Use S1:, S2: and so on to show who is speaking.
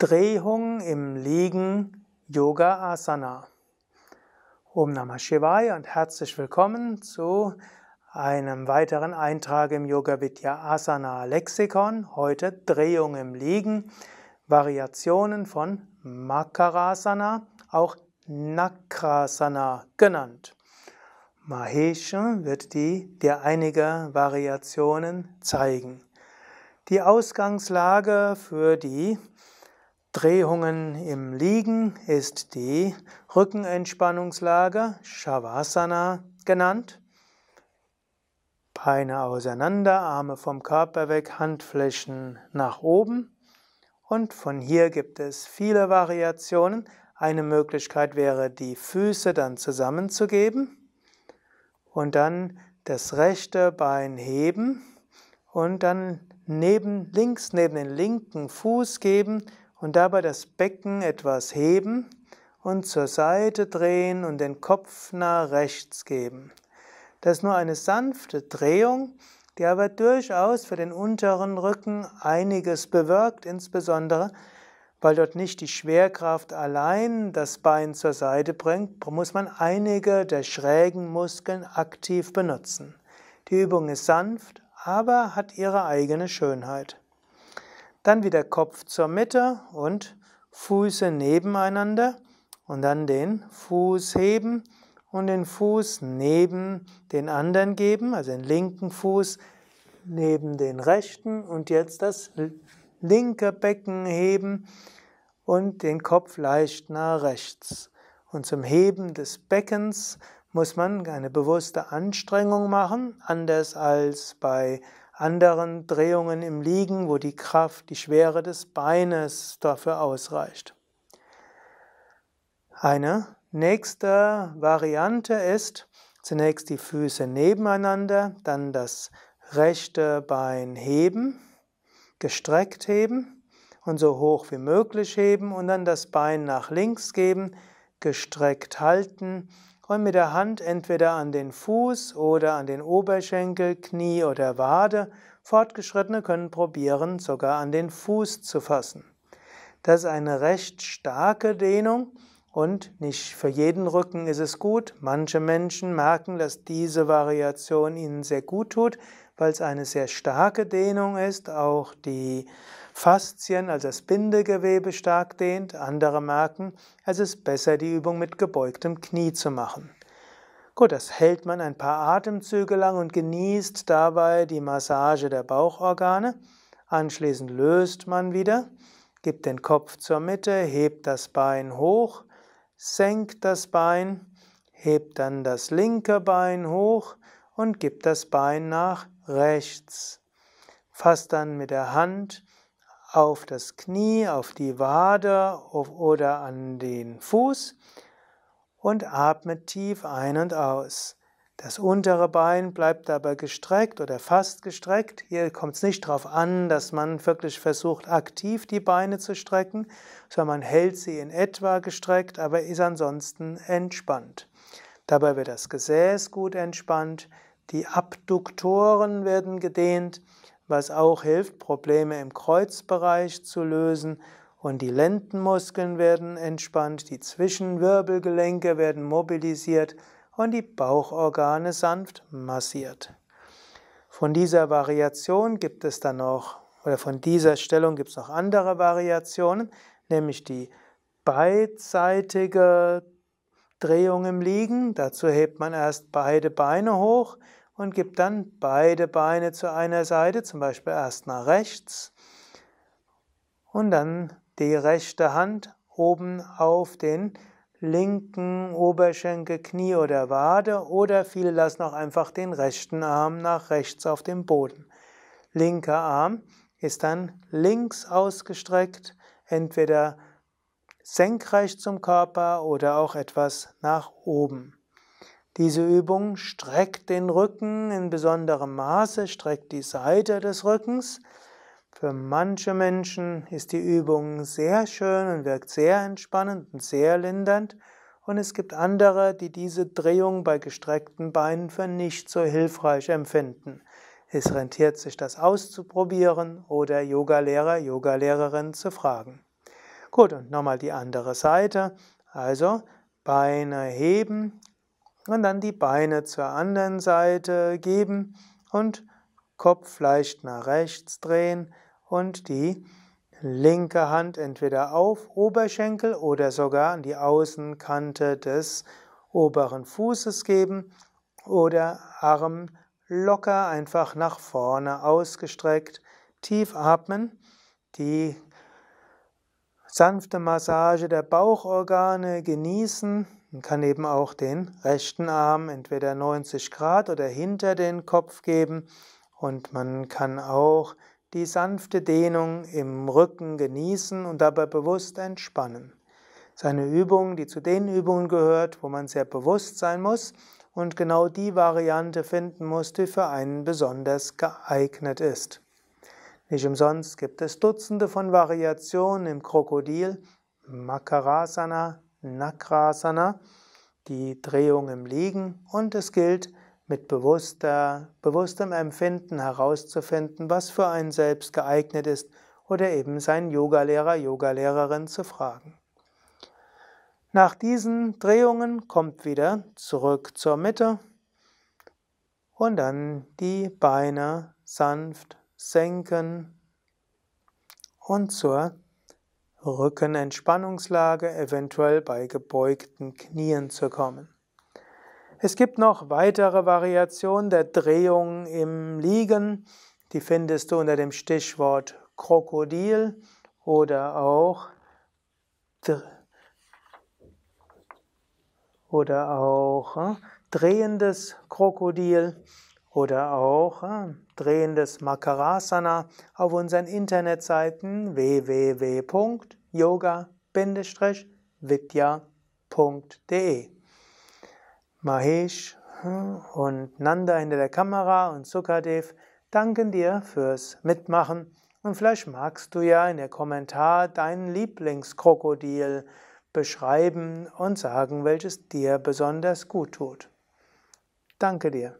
S1: Drehung im Liegen Yoga Asana. Om Namah Shivaya und herzlich willkommen zu einem weiteren Eintrag im Yoga Vidya Asana Lexikon. Heute Drehung im Liegen, Variationen von Makarasana, auch Nakrasana genannt. Mahesh wird die, dir einige Variationen zeigen. Die Ausgangslage für die Drehungen im Liegen ist die Rückenentspannungslage, Shavasana genannt. Beine auseinander, Arme vom Körper weg, Handflächen nach oben. Und von hier gibt es viele Variationen. Eine Möglichkeit wäre, die Füße dann zusammenzugeben und dann das rechte Bein heben und dann neben, links neben den linken Fuß geben und dabei das Becken etwas heben und zur Seite drehen und den Kopf nach rechts geben. Das ist nur eine sanfte Drehung, die aber durchaus für den unteren Rücken einiges bewirkt, insbesondere weil dort nicht die Schwerkraft allein das Bein zur Seite bringt, muss man einige der schrägen Muskeln aktiv benutzen. Die Übung ist sanft, aber hat ihre eigene Schönheit. Dann wieder Kopf zur Mitte und Füße nebeneinander und dann den Fuß heben und den Fuß neben den anderen geben, also den linken Fuß neben den rechten und jetzt das linke Becken heben und den Kopf leicht nach rechts. Und zum Heben des Beckens muss man eine bewusste Anstrengung machen, anders als bei anderen Drehungen im Liegen, wo die Kraft, die Schwere des Beines dafür ausreicht. Eine nächste Variante ist zunächst die Füße nebeneinander, dann das rechte Bein heben, gestreckt heben und so hoch wie möglich heben und dann das Bein nach links geben, gestreckt halten und mit der Hand entweder an den Fuß oder an den Oberschenkel, Knie oder Wade. Fortgeschrittene können probieren, sogar an den Fuß zu fassen. Das ist eine recht starke Dehnung und nicht für jeden Rücken ist es gut. Manche Menschen merken, dass diese Variation ihnen sehr gut tut, weil es eine sehr starke Dehnung ist. Auch die Faszien, also das Bindegewebe stark dehnt. Andere merken, es ist besser, die Übung mit gebeugtem Knie zu machen. Gut, das hält man ein paar Atemzüge lang und genießt dabei die Massage der Bauchorgane. Anschließend löst man wieder, gibt den Kopf zur Mitte, hebt das Bein hoch, senkt das Bein, hebt dann das linke Bein hoch und gibt das Bein nach rechts. Fasst dann mit der Hand auf das Knie, auf die Wade oder an den Fuß und atmet tief ein und aus. Das untere Bein bleibt dabei gestreckt oder fast gestreckt. Hier kommt es nicht darauf an, dass man wirklich versucht, aktiv die Beine zu strecken, sondern man hält sie in etwa gestreckt, aber ist ansonsten entspannt. Dabei wird das Gesäß gut entspannt, die Abduktoren werden gedehnt, was auch hilft, Probleme im Kreuzbereich zu lösen. Und die Lendenmuskeln werden entspannt, die Zwischenwirbelgelenke werden mobilisiert und die Bauchorgane sanft massiert. Von dieser Variation gibt es dann noch, oder von dieser Stellung gibt es noch andere Variationen, nämlich die beidseitige Drehung im Liegen. Dazu hebt man erst beide Beine hoch und gib dann beide Beine zu einer Seite, zum Beispiel erst nach rechts und dann die rechte Hand oben auf den linken Oberschenkel, Knie oder Wade oder viele lassen auch einfach den rechten Arm nach rechts auf dem Boden. Linker Arm ist dann links ausgestreckt, entweder senkrecht zum Körper oder auch etwas nach oben. Diese Übung streckt den Rücken in besonderem Maße, streckt die Seite des Rückens. Für manche Menschen ist die Übung sehr schön und wirkt sehr entspannend und sehr lindernd. Und es gibt andere, die diese Drehung bei gestreckten Beinen für nicht so hilfreich empfinden. Es rentiert sich, das auszuprobieren oder Yogalehrer, Yogalehrerin zu fragen. Gut, und nochmal die andere Seite. Also Beine heben und dann die Beine zur anderen Seite geben und Kopf leicht nach rechts drehen und die linke Hand entweder auf Oberschenkel oder sogar an die Außenkante des oberen Fußes geben oder Arm locker einfach nach vorne ausgestreckt, tief atmen, die sanfte Massage der Bauchorgane genießen. Man kann eben auch den rechten Arm entweder 90 Grad oder hinter den Kopf geben und man kann auch die sanfte Dehnung im Rücken genießen und dabei bewusst entspannen. Es ist eine Übung, die zu den Übungen gehört, wo man sehr bewusst sein muss und genau die Variante finden muss, die für einen besonders geeignet ist. Nicht umsonst gibt es Dutzende von Variationen im Krokodil, Makarasana, Nakrasana, die Drehung im Liegen. Und es gilt mit bewusster, bewusstem Empfinden herauszufinden, was für einen selbst geeignet ist oder eben seinen Yogalehrer, Yogalehrerin zu fragen. Nach diesen Drehungen kommt wieder zurück zur Mitte. Und dann die Beine sanft senken. Und zur Rückenentspannungslage, eventuell bei gebeugten Knien zu kommen. Es gibt noch weitere Variationen der Drehung im Liegen, die findest du unter dem Stichwort Krokodil oder auch oder auch äh, drehendes Krokodil oder auch äh, drehendes Makarasana auf unseren Internetseiten www.yoga-vidya.de. Mahesh äh, und Nanda hinter der Kamera und Sukadev danken dir fürs Mitmachen und vielleicht magst du ja in der Kommentar dein Lieblingskrokodil beschreiben und sagen, welches dir besonders gut tut. Danke dir.